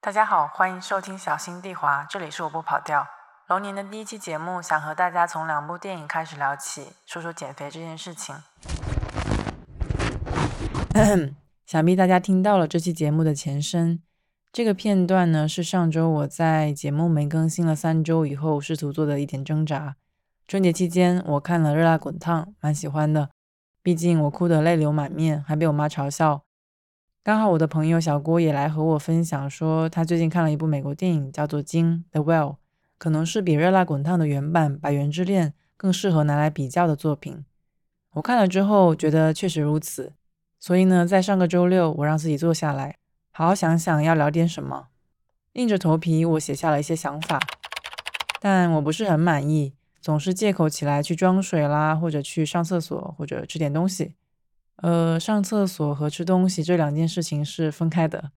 大家好，欢迎收听小心地滑，这里是我不跑调。龙年的第一期节目，想和大家从两部电影开始聊起，说说减肥这件事情。想必大家听到了这期节目的前身。这个片段呢，是上周我在节目没更新了三周以后，试图做的一点挣扎。春节期间，我看了《热辣滚烫》，蛮喜欢的。毕竟我哭得泪流满面，还被我妈嘲笑。刚好我的朋友小郭也来和我分享，说他最近看了一部美国电影，叫做《金》（The Well 可能是比《热辣滚烫》的原版《百元之恋》更适合拿来比较的作品。我看了之后觉得确实如此，所以呢，在上个周六，我让自己坐下来，好好想想要聊点什么。硬着头皮，我写下了一些想法，但我不是很满意。总是借口起来去装水啦，或者去上厕所，或者吃点东西。呃，上厕所和吃东西这两件事情是分开的。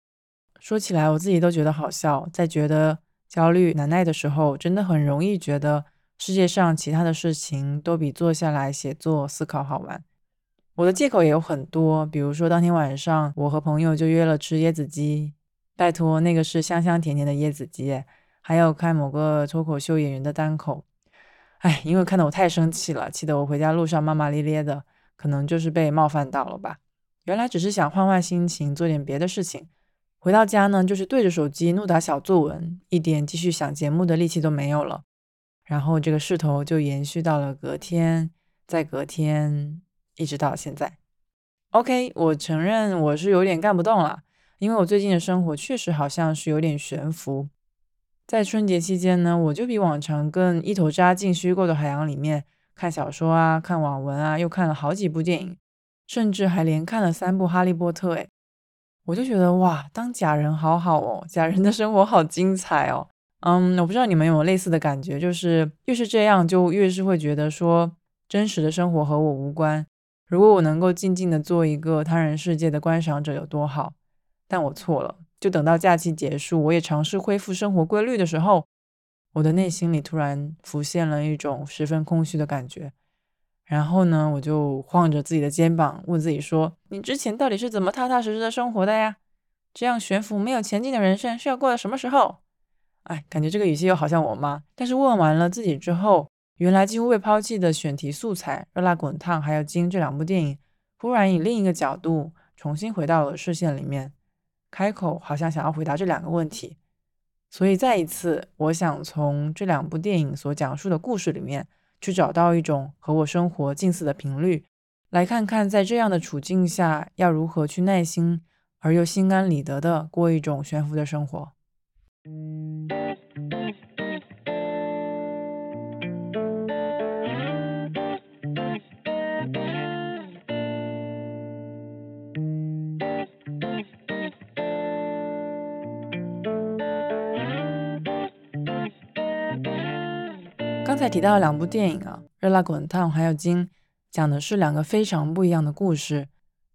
说起来，我自己都觉得好笑。在觉得焦虑难耐的时候，真的很容易觉得世界上其他的事情都比坐下来写作思考好玩。我的借口也有很多，比如说当天晚上我和朋友就约了吃椰子鸡，拜托，那个是香香甜甜的椰子鸡，还有看某个脱口秀演员的单口。哎，因为看得我太生气了，气得我回家路上骂骂咧咧的，可能就是被冒犯到了吧。原来只是想换换心情，做点别的事情。回到家呢，就是对着手机怒打小作文，一点继续想节目的力气都没有了。然后这个势头就延续到了隔天，再隔天，一直到现在。OK，我承认我是有点干不动了，因为我最近的生活确实好像是有点悬浮。在春节期间呢，我就比往常更一头扎进虚构的海洋里面，看小说啊，看网文啊，又看了好几部电影，甚至还连看了三部《哈利波特》。诶，我就觉得哇，当假人好好哦，假人的生活好精彩哦。嗯，我不知道你们有没有类似的感觉，就是越是这样，就越是会觉得说真实的生活和我无关。如果我能够静静的做一个他人世界的观赏者，有多好？但我错了。就等到假期结束，我也尝试恢复生活规律的时候，我的内心里突然浮现了一种十分空虚的感觉。然后呢，我就晃着自己的肩膀，问自己说：“你之前到底是怎么踏踏实实的生活的呀？这样悬浮没有前进的人生是要过到什么时候？”哎，感觉这个语气又好像我妈。但是问完了自己之后，原来几乎被抛弃的选题素材《热辣滚烫》还有《金》这两部电影，忽然以另一个角度重新回到了视线里面。开口好像想要回答这两个问题，所以再一次，我想从这两部电影所讲述的故事里面去找到一种和我生活近似的频率，来看看在这样的处境下要如何去耐心而又心安理得的过一种悬浮的生活。提到两部电影啊，《热辣滚烫》还有《金》，讲的是两个非常不一样的故事，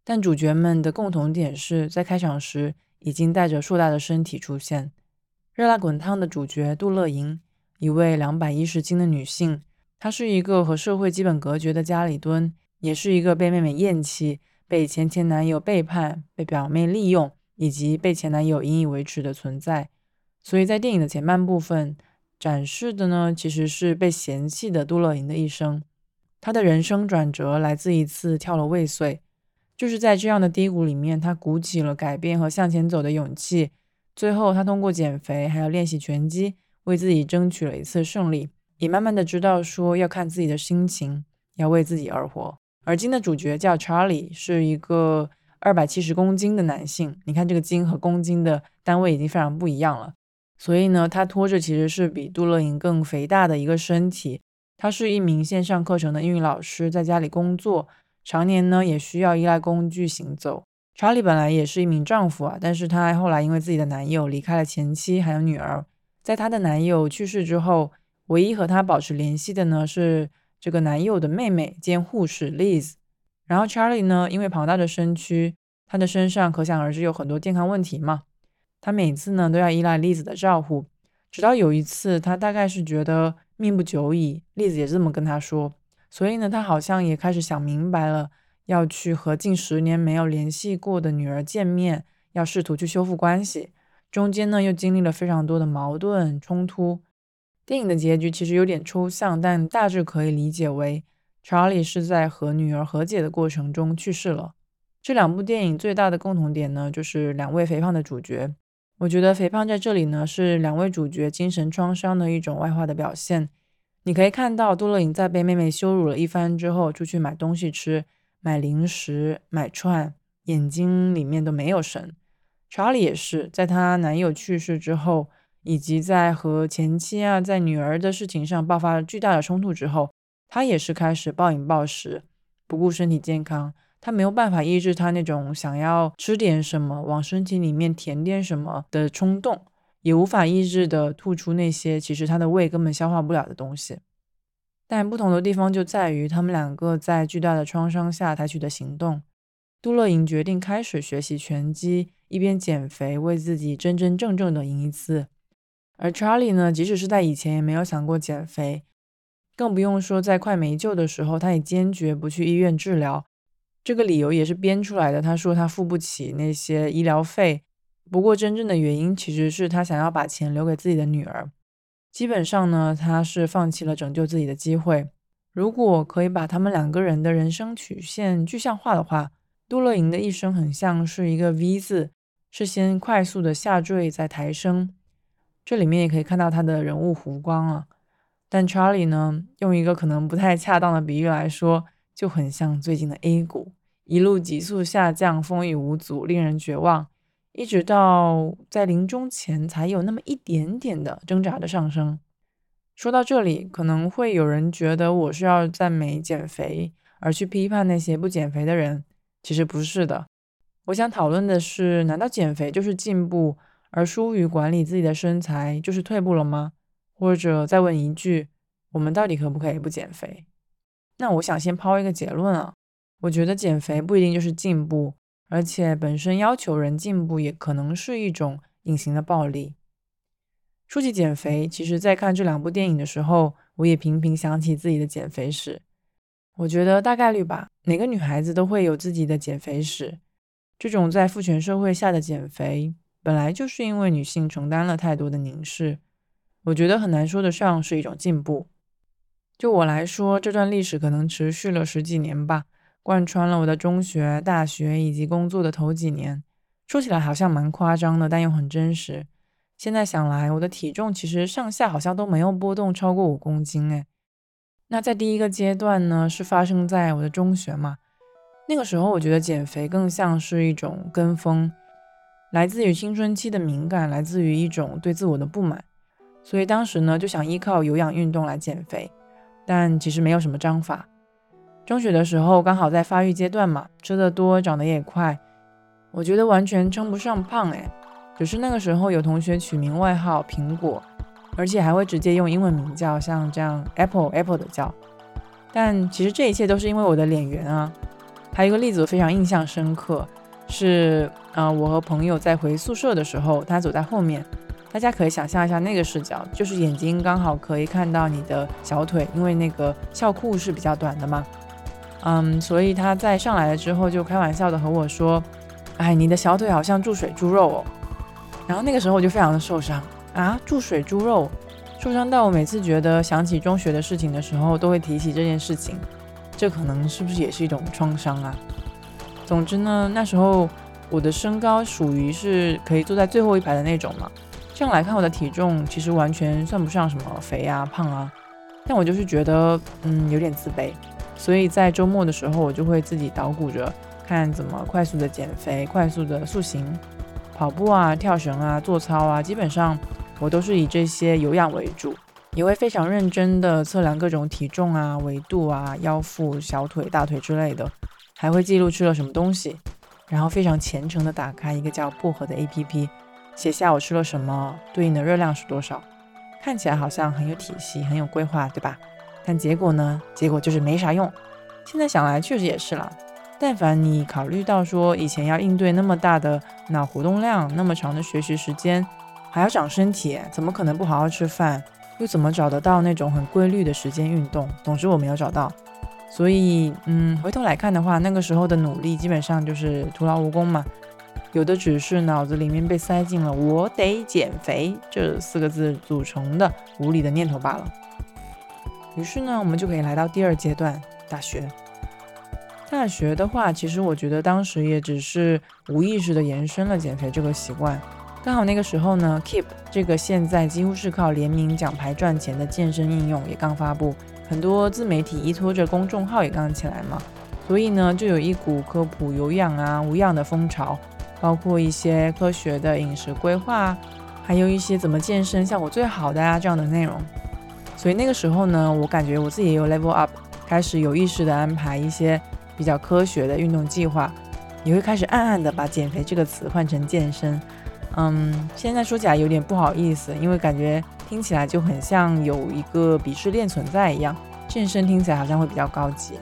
但主角们的共同点是在开场时已经带着硕大的身体出现。《热辣滚烫》的主角杜乐莹，一位两百一十斤的女性，她是一个和社会基本隔绝的家里蹲，也是一个被妹妹厌弃、被前前男友背叛、被表妹利用以及被前男友引以为耻的存在。所以在电影的前半部分。展示的呢，其实是被嫌弃的杜乐莹的一生。她的人生转折来自一次跳楼未遂，就是在这样的低谷里面，她鼓起了改变和向前走的勇气。最后，她通过减肥还有练习拳击，为自己争取了一次胜利，也慢慢的知道说要看自己的心情，要为自己而活。而今的主角叫查理，是一个二百七十公斤的男性。你看这个斤和公斤的单位已经非常不一样了。所以呢，他拖着其实是比杜乐莹更肥大的一个身体。他是一名线上课程的英语老师，在家里工作，常年呢也需要依赖工具行走。查理本来也是一名丈夫啊，但是他后来因为自己的男友离开了前妻还有女儿，在他的男友去世之后，唯一和他保持联系的呢是这个男友的妹妹兼护士 Liz。然后 Charlie 呢，因为庞大的身躯，他的身上可想而知有很多健康问题嘛。他每次呢都要依赖栗子的照顾，直到有一次，他大概是觉得命不久矣，栗子也这么跟他说，所以呢，他好像也开始想明白了，要去和近十年没有联系过的女儿见面，要试图去修复关系。中间呢又经历了非常多的矛盾冲突。电影的结局其实有点抽象，但大致可以理解为查理是在和女儿和解的过程中去世了。这两部电影最大的共同点呢，就是两位肥胖的主角。我觉得肥胖在这里呢，是两位主角精神创伤的一种外化的表现。你可以看到杜乐颖在被妹妹羞辱了一番之后，出去买东西吃，买零食，买串，眼睛里面都没有神。查理也是，在她男友去世之后。以及在和前妻啊，在女儿的事情上爆发了巨大的冲突之后，他也是开始暴饮暴食，不顾身体健康。他没有办法抑制他那种想要吃点什么，往身体里面填点什么的冲动，也无法抑制的吐出那些其实他的胃根本消化不了的东西。但不同的地方就在于，他们两个在巨大的创伤下采取的行动。杜乐莹决定开始学习拳击，一边减肥，为自己真真正正的赢一次。而查理呢，即使是在以前也没有想过减肥，更不用说在快没救的时候，他也坚决不去医院治疗。这个理由也是编出来的。他说他付不起那些医疗费。不过真正的原因其实是他想要把钱留给自己的女儿。基本上呢，他是放弃了拯救自己的机会。如果可以把他们两个人的人生曲线具象化的话，杜乐莹的一生很像是一个 V 字，是先快速的下坠再抬升。这里面也可以看到他的人物弧光啊，但 Charlie 呢，用一个可能不太恰当的比喻来说，就很像最近的 A 股，一路急速下降，风雨无阻，令人绝望，一直到在临终前才有那么一点点的挣扎的上升。说到这里，可能会有人觉得我是要赞美减肥，而去批判那些不减肥的人，其实不是的。我想讨论的是，难道减肥就是进步？而疏于管理自己的身材，就是退步了吗？或者再问一句，我们到底可不可以不减肥？那我想先抛一个结论啊，我觉得减肥不一定就是进步，而且本身要求人进步也可能是一种隐形的暴力。说起减肥，其实在看这两部电影的时候，我也频频想起自己的减肥史。我觉得大概率吧，每个女孩子都会有自己的减肥史。这种在父权社会下的减肥。本来就是因为女性承担了太多的凝视，我觉得很难说得上是一种进步。就我来说，这段历史可能持续了十几年吧，贯穿了我的中学、大学以及工作的头几年。说起来好像蛮夸张的，但又很真实。现在想来，我的体重其实上下好像都没有波动超过五公斤诶。那在第一个阶段呢，是发生在我的中学嘛？那个时候我觉得减肥更像是一种跟风。来自于青春期的敏感，来自于一种对自我的不满，所以当时呢就想依靠有氧运动来减肥，但其实没有什么章法。中学的时候刚好在发育阶段嘛，吃的多，长得也快，我觉得完全称不上胖哎，只是那个时候有同学取名外号苹果，而且还会直接用英文名叫，像这样 Apple Apple 的叫。但其实这一切都是因为我的脸圆啊。还有一个例子我非常印象深刻。是，呃，我和朋友在回宿舍的时候，他走在后面，大家可以想象一下那个视角，就是眼睛刚好可以看到你的小腿，因为那个校裤是比较短的嘛，嗯，所以他在上来了之后就开玩笑的和我说，哎，你的小腿好像注水猪肉哦，然后那个时候我就非常的受伤啊，注水猪肉，受伤到我每次觉得想起中学的事情的时候，都会提起这件事情，这可能是不是也是一种创伤啊？总之呢，那时候我的身高属于是可以坐在最后一排的那种嘛。这样来看，我的体重其实完全算不上什么肥啊、胖啊。但我就是觉得，嗯，有点自卑。所以在周末的时候，我就会自己捣鼓着看怎么快速的减肥、快速的塑形。跑步啊、跳绳啊、做操啊，基本上我都是以这些有氧为主，也会非常认真的测量各种体重啊、维度啊、腰腹、小腿、大腿之类的。还会记录吃了什么东西，然后非常虔诚地打开一个叫薄荷的 APP，写下我吃了什么，对应的热量是多少。看起来好像很有体系，很有规划，对吧？但结果呢？结果就是没啥用。现在想来确实也是了。但凡你考虑到说以前要应对那么大的脑活动量，那么长的学习时间，还要长身体，怎么可能不好好吃饭？又怎么找得到那种很规律的时间运动？总之我没有找到。所以，嗯，回头来看的话，那个时候的努力基本上就是徒劳无功嘛。有的只是脑子里面被塞进了“我得减肥”这四个字组成的无理的念头罢了。于是呢，我们就可以来到第二阶段——大学。大学的话，其实我觉得当时也只是无意识的延伸了减肥这个习惯。刚好那个时候呢，Keep 这个现在几乎是靠联名奖牌赚钱的健身应用也刚发布，很多自媒体依托着公众号也刚起来嘛，所以呢，就有一股科普有氧啊、无氧的风潮，包括一些科学的饮食规划，还有一些怎么健身效果最好的啊这样的内容。所以那个时候呢，我感觉我自己也有 level up，开始有意识的安排一些比较科学的运动计划，也会开始暗暗的把减肥这个词换成健身。嗯，现在说起来有点不好意思，因为感觉听起来就很像有一个鄙视链存在一样。健身听起来好像会比较高级。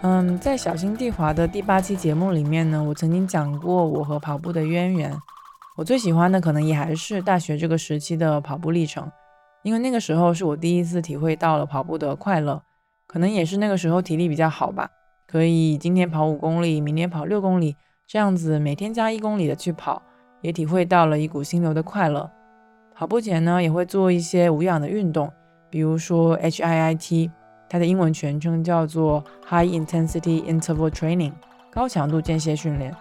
嗯，在小心地滑的第八期节目里面呢，我曾经讲过我和跑步的渊源。我最喜欢的可能也还是大学这个时期的跑步历程，因为那个时候是我第一次体会到了跑步的快乐，可能也是那个时候体力比较好吧，可以今天跑五公里，明天跑六公里，这样子每天加一公里的去跑。也体会到了一股心流的快乐。跑步前呢，也会做一些无氧的运动，比如说 HIIT，它的英文全称叫做 High Intensity Interval Training，高强度间歇训练。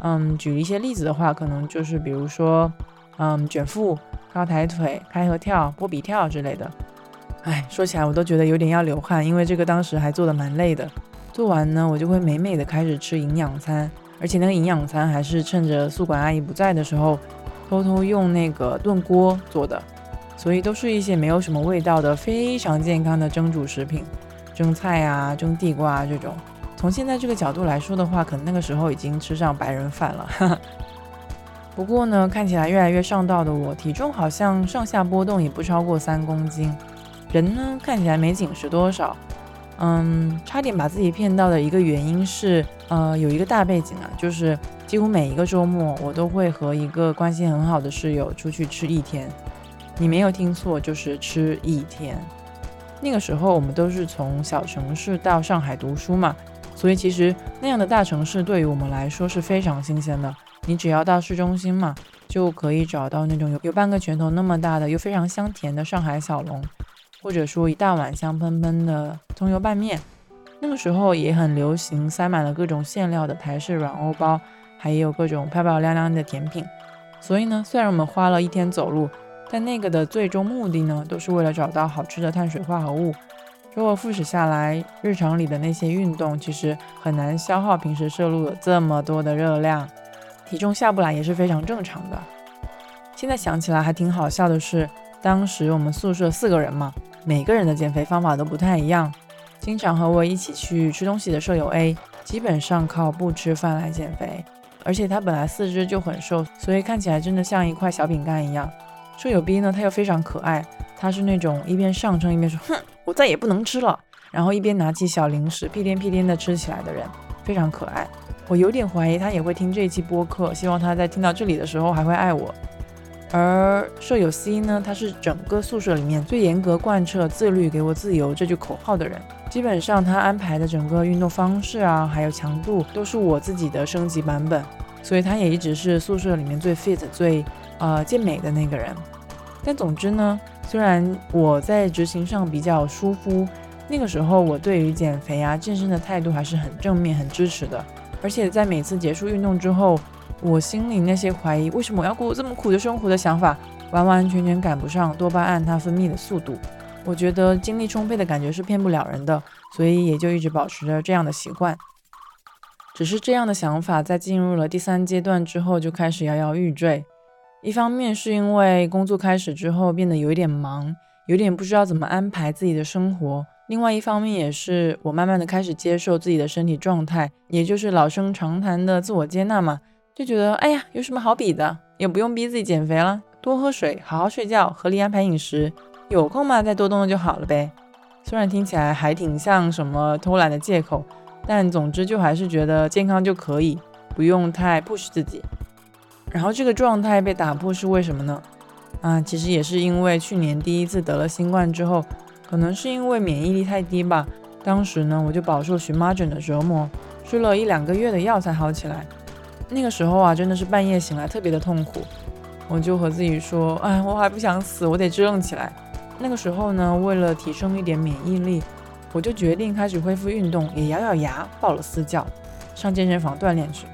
嗯，举一些例子的话，可能就是比如说，嗯，卷腹、高抬腿、开合跳、波比跳之类的。哎，说起来我都觉得有点要流汗，因为这个当时还做的蛮累的。做完呢，我就会美美的开始吃营养餐。而且那个营养餐还是趁着宿管阿姨不在的时候，偷偷用那个炖锅做的，所以都是一些没有什么味道的非常健康的蒸煮食品，蒸菜啊、蒸地瓜啊这种。从现在这个角度来说的话，可能那个时候已经吃上白人饭了。不过呢，看起来越来越上道的我，体重好像上下波动也不超过三公斤，人呢看起来没紧实多少。嗯，差点把自己骗到的一个原因是，呃，有一个大背景啊，就是几乎每一个周末我都会和一个关系很好的室友出去吃一天。你没有听错，就是吃一天。那个时候我们都是从小城市到上海读书嘛，所以其实那样的大城市对于我们来说是非常新鲜的。你只要到市中心嘛，就可以找到那种有有半个拳头那么大的又非常香甜的上海小笼。或者说一大碗香喷喷的葱油拌面，那个时候也很流行塞满了各种馅料的台式软欧包，还有各种漂漂亮亮的甜品。所以呢，虽然我们花了一天走路，但那个的最终目的呢，都是为了找到好吃的碳水化合物。如果复始下来，日常里的那些运动其实很难消耗平时摄入的这么多的热量，体重下不来也是非常正常的。现在想起来还挺好笑的是，当时我们宿舍四个人嘛。每个人的减肥方法都不太一样。经常和我一起去吃东西的舍友 A，基本上靠不吃饭来减肥，而且他本来四肢就很瘦，所以看起来真的像一块小饼干一样。舍友 B 呢，他又非常可爱，他是那种一边上称一边说“哼，我再也不能吃了”，然后一边拿起小零食屁颠屁颠的吃起来的人，非常可爱。我有点怀疑他也会听这一期播客，希望他在听到这里的时候还会爱我。而舍友 C 呢，他是整个宿舍里面最严格贯彻“自律给我自由”这句口号的人。基本上他安排的整个运动方式啊，还有强度，都是我自己的升级版本。所以他也一直是宿舍里面最 fit、最呃健美的那个人。但总之呢，虽然我在执行上比较疏忽，那个时候我对于减肥啊、健身的态度还是很正面、很支持的。而且在每次结束运动之后，我心里那些怀疑为什么我要过这么苦的生活的想法，完完全全赶不上多巴胺它分泌的速度。我觉得精力充沛的感觉是骗不了人的，所以也就一直保持着这样的习惯。只是这样的想法在进入了第三阶段之后就开始摇摇欲坠。一方面是因为工作开始之后变得有一点忙，有点不知道怎么安排自己的生活；另外一方面也是我慢慢的开始接受自己的身体状态，也就是老生常谈的自我接纳嘛。就觉得哎呀，有什么好比的？也不用逼自己减肥了，多喝水，好好睡觉，合理安排饮食，有空嘛再多动动就好了呗。虽然听起来还挺像什么偷懒的借口，但总之就还是觉得健康就可以，不用太 push 自己。然后这个状态被打破是为什么呢？啊，其实也是因为去年第一次得了新冠之后，可能是因为免疫力太低吧。当时呢，我就饱受荨麻疹的折磨，吃了一两个月的药才好起来。那个时候啊，真的是半夜醒来特别的痛苦，我就和自己说，哎，我还不想死，我得支棱起来。那个时候呢，为了提升一点免疫力，我就决定开始恢复运动，也咬咬牙报了私教，上健身房锻炼去。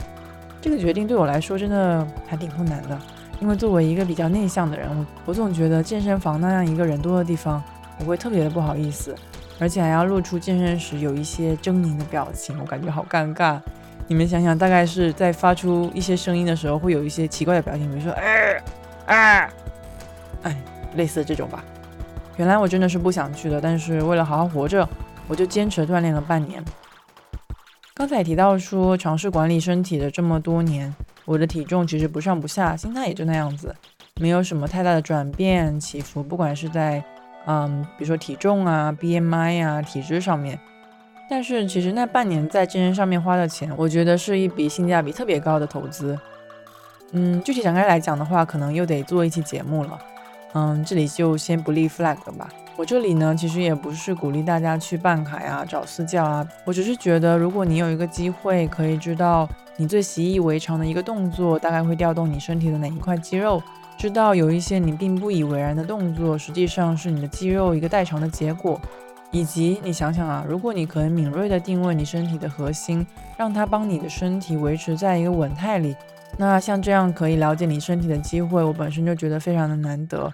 这个决定对我来说真的还挺困难的，因为作为一个比较内向的人，我总觉得健身房那样一个人多的地方，我会特别的不好意思，而且还要露出健身时有一些狰狞的表情，我感觉好尴尬。你们想想，大概是在发出一些声音的时候，会有一些奇怪的表情，比如说，哎，哎，哎，类似这种吧。原来我真的是不想去的，但是为了好好活着，我就坚持锻炼了半年。刚才提到说，尝试管理身体的这么多年，我的体重其实不上不下，心态也就那样子，没有什么太大的转变起伏，不管是在，嗯，比如说体重啊、BMI 啊、体质上面。但是其实那半年在健身上面花的钱，我觉得是一笔性价比特别高的投资。嗯，具体展开来讲的话，可能又得做一期节目了。嗯，这里就先不立 flag 吧。我这里呢，其实也不是鼓励大家去办卡呀、找私教啊。我只是觉得，如果你有一个机会，可以知道你最习以为常的一个动作，大概会调动你身体的哪一块肌肉，知道有一些你并不以为然的动作，实际上是你的肌肉一个代偿的结果。以及你想想啊，如果你可以敏锐地定位你身体的核心，让它帮你的身体维持在一个稳态里，那像这样可以了解你身体的机会，我本身就觉得非常的难得，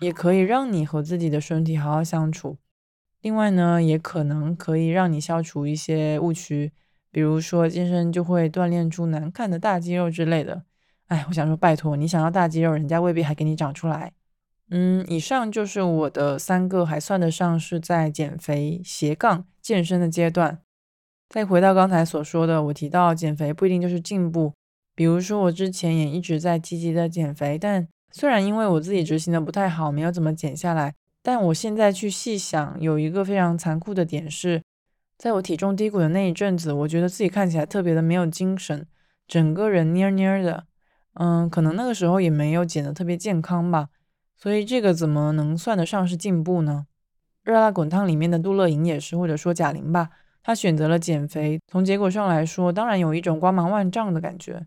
也可以让你和自己的身体好好相处。另外呢，也可能可以让你消除一些误区，比如说健身就会锻炼出难看的大肌肉之类的。哎，我想说，拜托，你想要大肌肉，人家未必还给你长出来。嗯，以上就是我的三个还算得上是在减肥斜杠健身的阶段。再回到刚才所说的，我提到减肥不一定就是进步。比如说，我之前也一直在积极的减肥，但虽然因为我自己执行的不太好，没有怎么减下来，但我现在去细想，有一个非常残酷的点是，在我体重低谷的那一阵子，我觉得自己看起来特别的没有精神，整个人蔫蔫的。嗯，可能那个时候也没有减的特别健康吧。所以这个怎么能算得上是进步呢？热辣滚烫里面的杜乐莹也是，或者说贾玲吧，她选择了减肥。从结果上来说，当然有一种光芒万丈的感觉。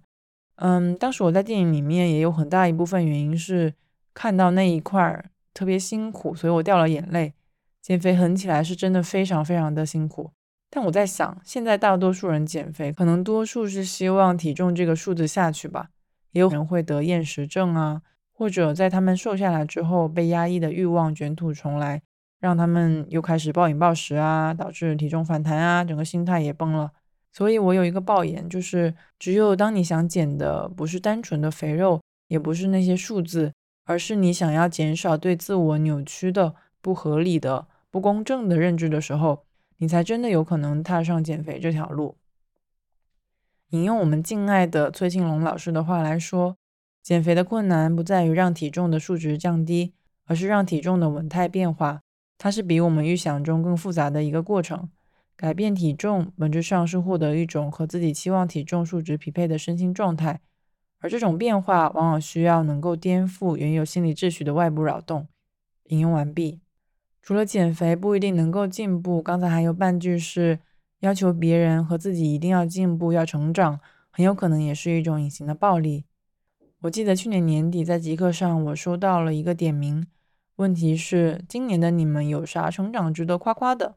嗯，当时我在电影里面也有很大一部分原因是看到那一块儿特别辛苦，所以我掉了眼泪。减肥狠起来是真的非常非常的辛苦。但我在想，现在大多数人减肥，可能多数是希望体重这个数字下去吧，也有人会得厌食症啊。或者在他们瘦下来之后，被压抑的欲望卷土重来，让他们又开始暴饮暴食啊，导致体重反弹啊，整个心态也崩了。所以我有一个抱言，就是只有当你想减的不是单纯的肥肉，也不是那些数字，而是你想要减少对自我扭曲的、不合理的、不公正的认知的时候，你才真的有可能踏上减肥这条路。引用我们敬爱的崔庆龙老师的话来说。减肥的困难不在于让体重的数值降低，而是让体重的稳态变化。它是比我们预想中更复杂的一个过程。改变体重本质上是获得一种和自己期望体重数值匹配的身心状态，而这种变化往往需要能够颠覆原有心理秩序的外部扰动。引用完毕。除了减肥不一定能够进步，刚才还有半句是要求别人和自己一定要进步、要成长，很有可能也是一种隐形的暴力。我记得去年年底在极客上，我收到了一个点名，问题是今年的你们有啥成长值得夸夸的？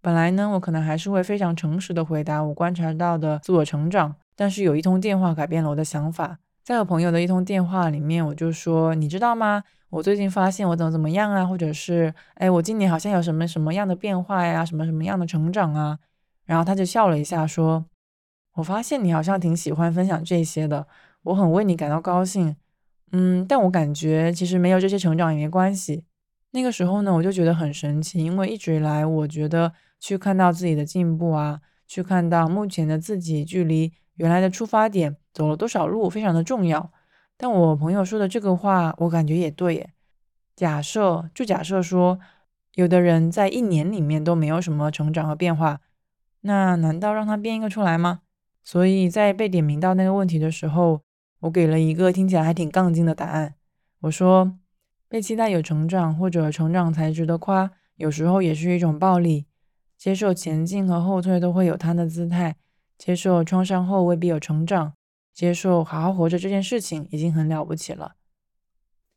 本来呢，我可能还是会非常诚实的回答我观察到的自我成长，但是有一通电话改变了我的想法。在我朋友的一通电话里面，我就说，你知道吗？我最近发现我怎么怎么样啊，或者是，哎，我今年好像有什么什么样的变化呀，什么什么样的成长啊？然后他就笑了一下，说，我发现你好像挺喜欢分享这些的。我很为你感到高兴，嗯，但我感觉其实没有这些成长也没关系。那个时候呢，我就觉得很神奇，因为一直以来，我觉得去看到自己的进步啊，去看到目前的自己距离原来的出发点走了多少路，非常的重要。但我朋友说的这个话，我感觉也对耶。假设就假设说，有的人在一年里面都没有什么成长和变化，那难道让他编一个出来吗？所以在被点名到那个问题的时候。我给了一个听起来还挺杠精的答案。我说，被期待有成长，或者成长才值得夸，有时候也是一种暴力。接受前进和后退都会有它的姿态，接受创伤后未必有成长，接受好好活着这件事情已经很了不起了。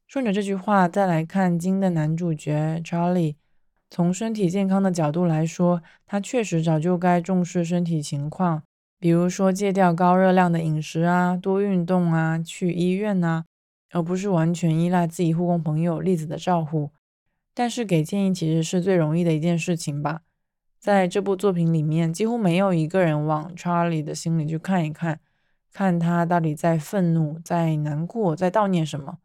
顺着这句话再来看金的男主角 Charlie，从身体健康的角度来说，他确实早就该重视身体情况，比如说戒掉高热量的饮食啊，多运动啊，去医院啊，而不是完全依赖自己护工朋友栗子的照顾。但是给建议其实是最容易的一件事情吧。在这部作品里面，几乎没有一个人往 Charlie 的心里去看一看。看他到底在愤怒、在难过、在悼念什么？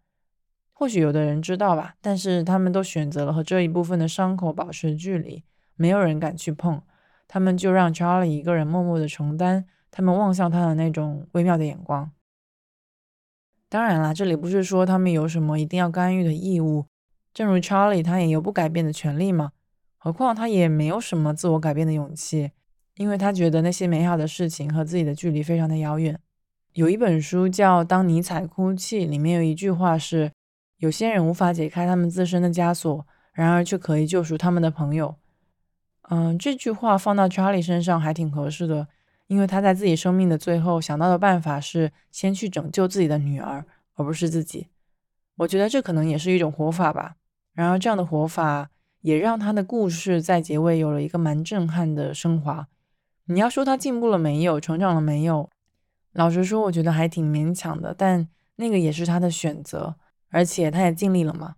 或许有的人知道吧，但是他们都选择了和这一部分的伤口保持距离，没有人敢去碰。他们就让 Charlie 一个人默默的承担，他们望向他的那种微妙的眼光。当然啦，这里不是说他们有什么一定要干预的义务。正如 Charlie，他也有不改变的权利嘛。何况他也没有什么自我改变的勇气，因为他觉得那些美好的事情和自己的距离非常的遥远。有一本书叫《当尼采哭泣》，里面有一句话是：“有些人无法解开他们自身的枷锁，然而却可以救赎他们的朋友。”嗯，这句话放到 Charlie 身上还挺合适的，因为他在自己生命的最后想到的办法是先去拯救自己的女儿，而不是自己。我觉得这可能也是一种活法吧。然而，这样的活法也让他的故事在结尾有了一个蛮震撼的升华。你要说他进步了没有，成长了没有？老实说，我觉得还挺勉强的，但那个也是他的选择，而且他也尽力了嘛。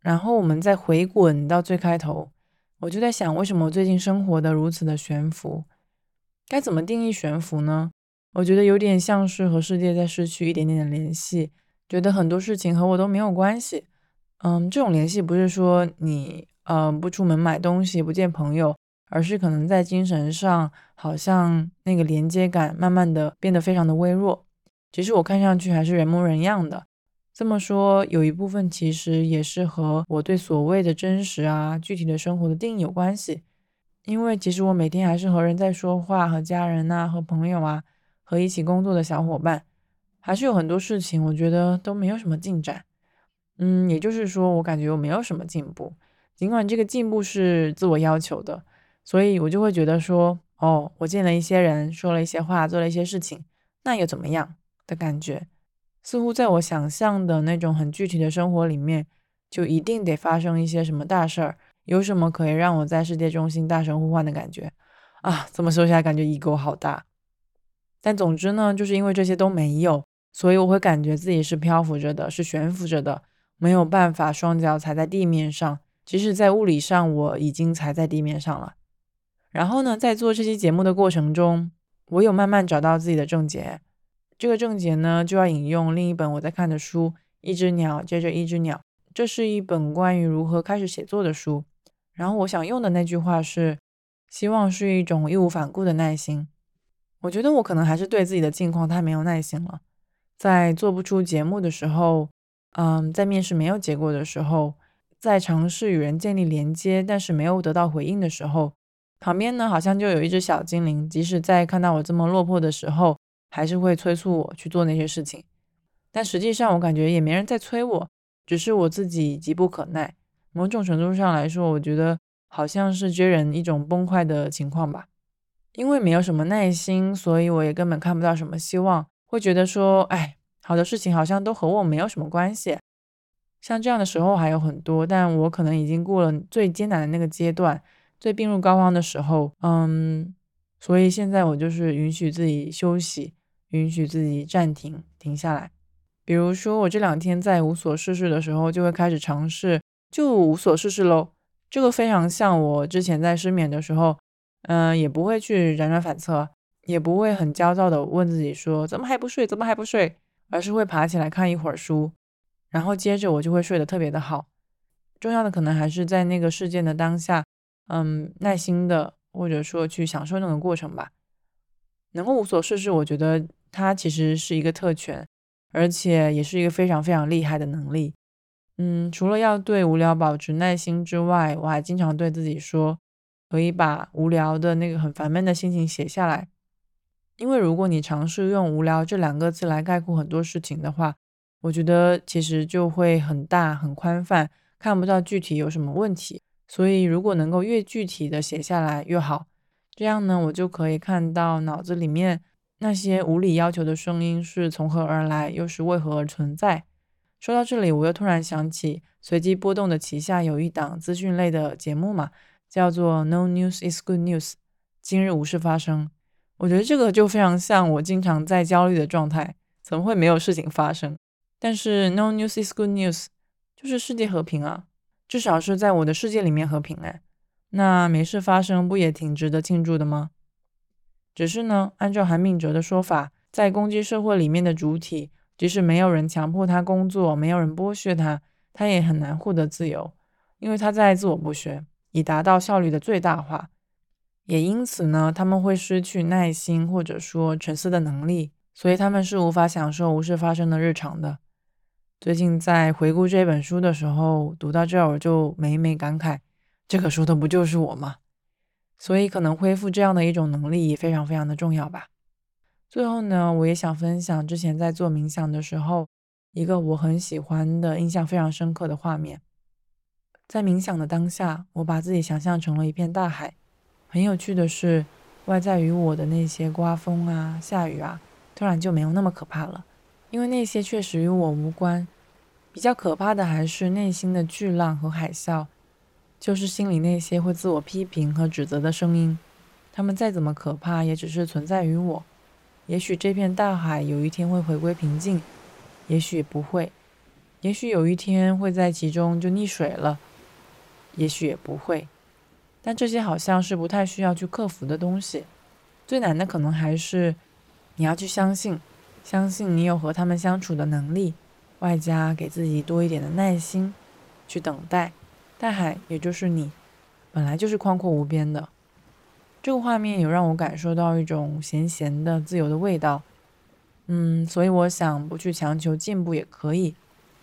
然后我们再回滚到最开头，我就在想，为什么我最近生活的如此的悬浮？该怎么定义悬浮呢？我觉得有点像是和世界在失去一点点的联系，觉得很多事情和我都没有关系。嗯，这种联系不是说你嗯不出门买东西，不见朋友。而是可能在精神上，好像那个连接感慢慢的变得非常的微弱。其实我看上去还是人模人样的。这么说，有一部分其实也是和我对所谓的真实啊、具体的生活的定义有关系。因为其实我每天还是和人在说话，和家人呐，和朋友啊，和一起工作的小伙伴，还是有很多事情，我觉得都没有什么进展。嗯，也就是说，我感觉我没有什么进步，尽管这个进步是自我要求的。所以我就会觉得说，哦，我见了一些人，说了一些话，做了一些事情，那又怎么样的感觉？似乎在我想象的那种很具体的生活里面，就一定得发生一些什么大事儿，有什么可以让我在世界中心大声呼唤的感觉啊？这么说起来，感觉 ego 好大。但总之呢，就是因为这些都没有，所以我会感觉自己是漂浮着的，是悬浮着的，没有办法双脚踩在地面上。即使在物理上，我已经踩在地面上了。然后呢，在做这期节目的过程中，我有慢慢找到自己的症结。这个症结呢，就要引用另一本我在看的书《一只鸟接着一只鸟》，这是一本关于如何开始写作的书。然后我想用的那句话是：希望是一种义无反顾的耐心。我觉得我可能还是对自己的境况太没有耐心了。在做不出节目的时候，嗯，在面试没有结果的时候，在尝试与人建立连接，但是没有得到回应的时候。旁边呢，好像就有一只小精灵，即使在看到我这么落魄的时候，还是会催促我去做那些事情。但实际上，我感觉也没人在催我，只是我自己急不可耐。某种程度上来说，我觉得好像是追人一种崩坏的情况吧。因为没有什么耐心，所以我也根本看不到什么希望，会觉得说，哎，好的事情好像都和我没有什么关系。像这样的时候还有很多，但我可能已经过了最艰难的那个阶段。最病入膏肓的时候，嗯，所以现在我就是允许自己休息，允许自己暂停，停下来。比如说，我这两天在无所事事的时候，就会开始尝试，就无所事事喽。这个非常像我之前在失眠的时候，嗯，也不会去辗转反侧，也不会很焦躁的问自己说怎么还不睡，怎么还不睡，而是会爬起来看一会儿书，然后接着我就会睡得特别的好。重要的可能还是在那个事件的当下。嗯，耐心的，或者说去享受那个过程吧。能够无所事事，我觉得它其实是一个特权，而且也是一个非常非常厉害的能力。嗯，除了要对无聊保持耐心之外，我还经常对自己说，可以把无聊的那个很烦闷的心情写下来。因为如果你尝试用“无聊”这两个字来概括很多事情的话，我觉得其实就会很大很宽泛，看不到具体有什么问题。所以，如果能够越具体的写下来越好，这样呢，我就可以看到脑子里面那些无理要求的声音是从何而来，又是为何而存在？说到这里，我又突然想起随机波动的旗下有一档资讯类的节目嘛，叫做 No News is Good News，今日无事发生。我觉得这个就非常像我经常在焦虑的状态，怎么会没有事情发生？但是 No News is Good News，就是世界和平啊，至少是在我的世界里面和平哎。那没事发生不也挺值得庆祝的吗？只是呢，按照韩敏哲的说法，在攻击社会里面的主体，即使没有人强迫他工作，没有人剥削他，他也很难获得自由，因为他在自我剥削，以达到效率的最大化。也因此呢，他们会失去耐心或者说沉思的能力，所以他们是无法享受无事发生的日常的。最近在回顾这本书的时候，读到这儿我就每每感慨，这个说的不就是我吗？所以，可能恢复这样的一种能力也非常非常的重要吧。最后呢，我也想分享之前在做冥想的时候，一个我很喜欢的、印象非常深刻的画面。在冥想的当下，我把自己想象成了一片大海。很有趣的是，外在于我的那些刮风啊、下雨啊，突然就没有那么可怕了，因为那些确实与我无关。比较可怕的还是内心的巨浪和海啸。就是心里那些会自我批评和指责的声音，他们再怎么可怕，也只是存在于我。也许这片大海有一天会回归平静，也许不会。也许有一天会在其中就溺水了，也许也不会。但这些好像是不太需要去克服的东西。最难的可能还是你要去相信，相信你有和他们相处的能力，外加给自己多一点的耐心，去等待。大海，也就是你，本来就是宽阔无边的。这个画面有让我感受到一种咸咸的自由的味道。嗯，所以我想不去强求进步也可以，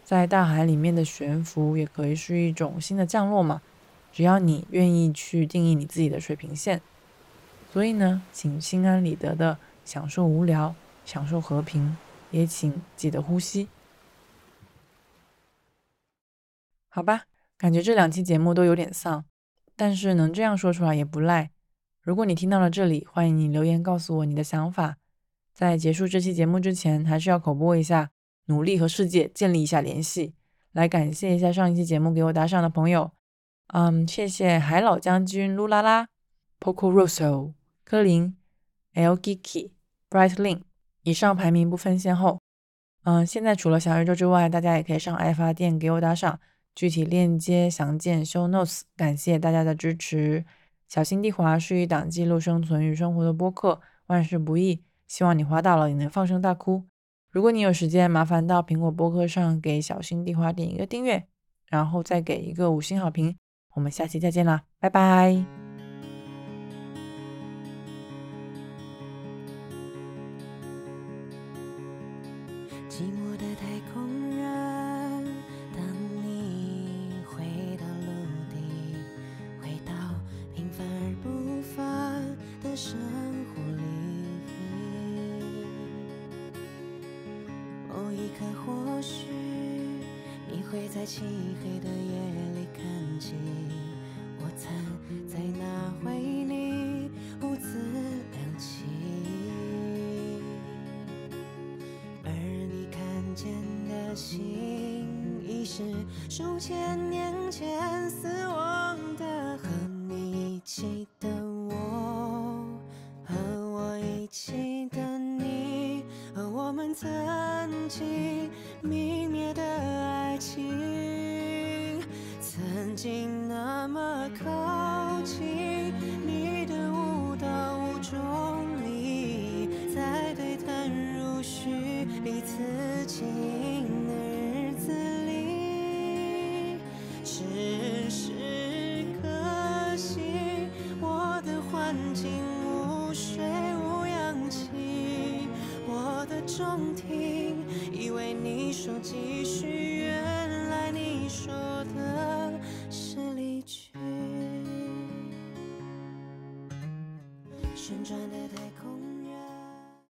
在大海里面的悬浮也可以是一种新的降落嘛。只要你愿意去定义你自己的水平线。所以呢，请心安理得的享受无聊，享受和平，也请记得呼吸。好吧。感觉这两期节目都有点丧，但是能这样说出来也不赖。如果你听到了这里，欢迎你留言告诉我你的想法。在结束这期节目之前，还是要口播一下，努力和世界建立一下联系，来感谢一下上一期节目给我打赏的朋友。嗯，谢谢海老将军、噜啦啦、Poco Rosso、柯林、L Giki、Bright Lin。以上排名不分先后。嗯，现在除了小宇宙之外，大家也可以上爱发电给我打赏。具体链接详见 show notes。感谢大家的支持。小心地滑是一档记录生存与生活的播客，万事不易，希望你滑倒了也能放声大哭。如果你有时间，麻烦到苹果播客上给小心地滑点一个订阅，然后再给一个五星好评。我们下期再见啦，拜拜。是数千年前死亡的，和你一起的。继续，